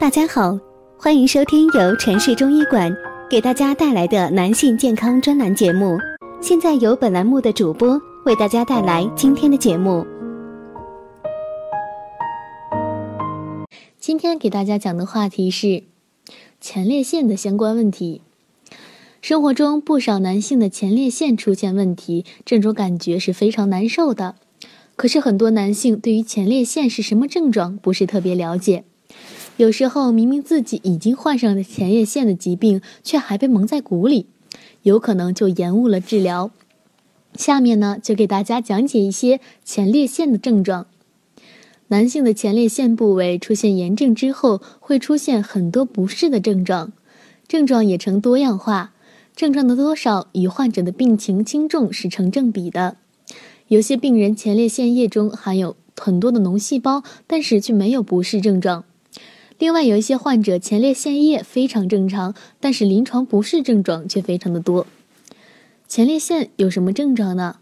大家好，欢迎收听由城市中医馆给大家带来的男性健康专栏节目。现在由本栏目的主播为大家带来今天的节目。今天给大家讲的话题是前列腺的相关问题。生活中不少男性的前列腺出现问题，这种感觉是非常难受的。可是很多男性对于前列腺是什么症状不是特别了解，有时候明明自己已经患上了前列腺的疾病，却还被蒙在鼓里，有可能就延误了治疗。下面呢，就给大家讲解一些前列腺的症状。男性的前列腺部位出现炎症之后，会出现很多不适的症状，症状也呈多样化，症状的多少与患者的病情轻重是成正比的。有些病人前列腺液中含有很多的脓细胞，但是却没有不适症状。另外，有一些患者前列腺液非常正常，但是临床不适症状却非常的多。前列腺有什么症状呢？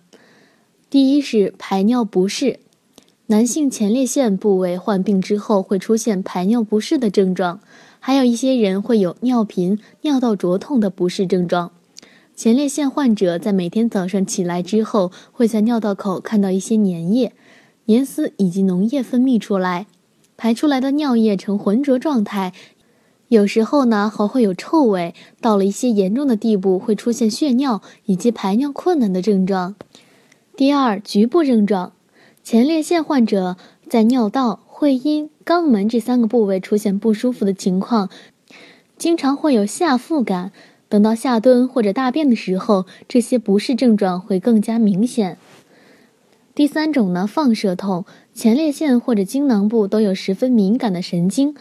第一是排尿不适，男性前列腺部位患病之后会出现排尿不适的症状，还有一些人会有尿频、尿道灼痛的不适症状。前列腺患者在每天早上起来之后，会在尿道口看到一些粘液、粘丝以及脓液分泌出来，排出来的尿液呈浑浊状态，有时候呢还会有臭味，到了一些严重的地步会出现血尿以及排尿困难的症状。第二，局部症状，前列腺患者在尿道、会阴、肛门这三个部位出现不舒服的情况，经常会有下腹感。等到下蹲或者大便的时候，这些不适症状会更加明显。第三种呢，放射痛，前列腺或者精囊部都有十分敏感的神经，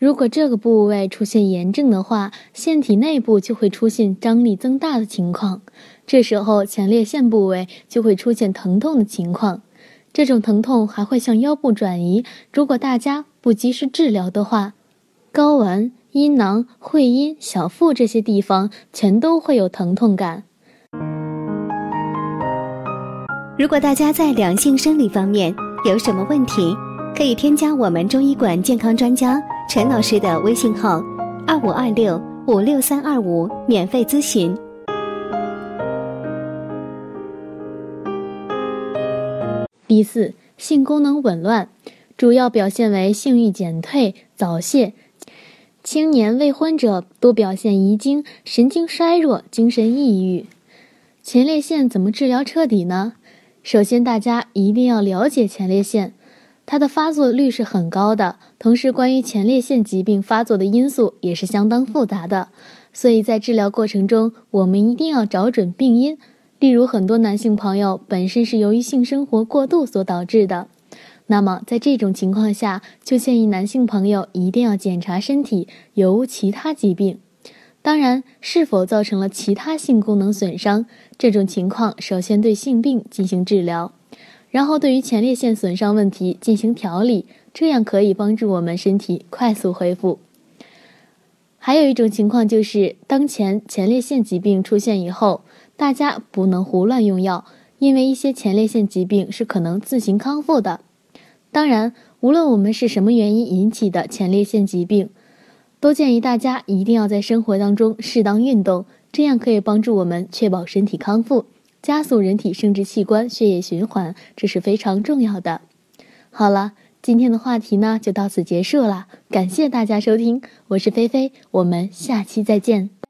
如果这个部位出现炎症的话，腺体内部就会出现张力增大的情况，这时候前列腺部位就会出现疼痛的情况，这种疼痛还会向腰部转移。如果大家不及时治疗的话，睾丸。阴囊、会阴、小腹这些地方全都会有疼痛感。如果大家在两性生理方面有什么问题，可以添加我们中医馆健康专家陈老师的微信号：二五二六五六三二五，免费咨询。第四，性功能紊乱，主要表现为性欲减退、早泄。青年未婚者多表现遗精、神经衰弱、精神抑郁。前列腺怎么治疗彻底呢？首先，大家一定要了解前列腺，它的发作率是很高的。同时，关于前列腺疾病发作的因素也是相当复杂的。所以在治疗过程中，我们一定要找准病因。例如，很多男性朋友本身是由于性生活过度所导致的。那么，在这种情况下，就建议男性朋友一定要检查身体有无其他疾病。当然，是否造成了其他性功能损伤，这种情况首先对性病进行治疗，然后对于前列腺损伤问题进行调理，这样可以帮助我们身体快速恢复。还有一种情况就是，当前前列腺疾病出现以后，大家不能胡乱用药，因为一些前列腺疾病是可能自行康复的。当然，无论我们是什么原因引起的前列腺疾病，都建议大家一定要在生活当中适当运动，这样可以帮助我们确保身体康复，加速人体生殖器官血液循环，这是非常重要的。好了，今天的话题呢就到此结束了，感谢大家收听，我是菲菲，我们下期再见。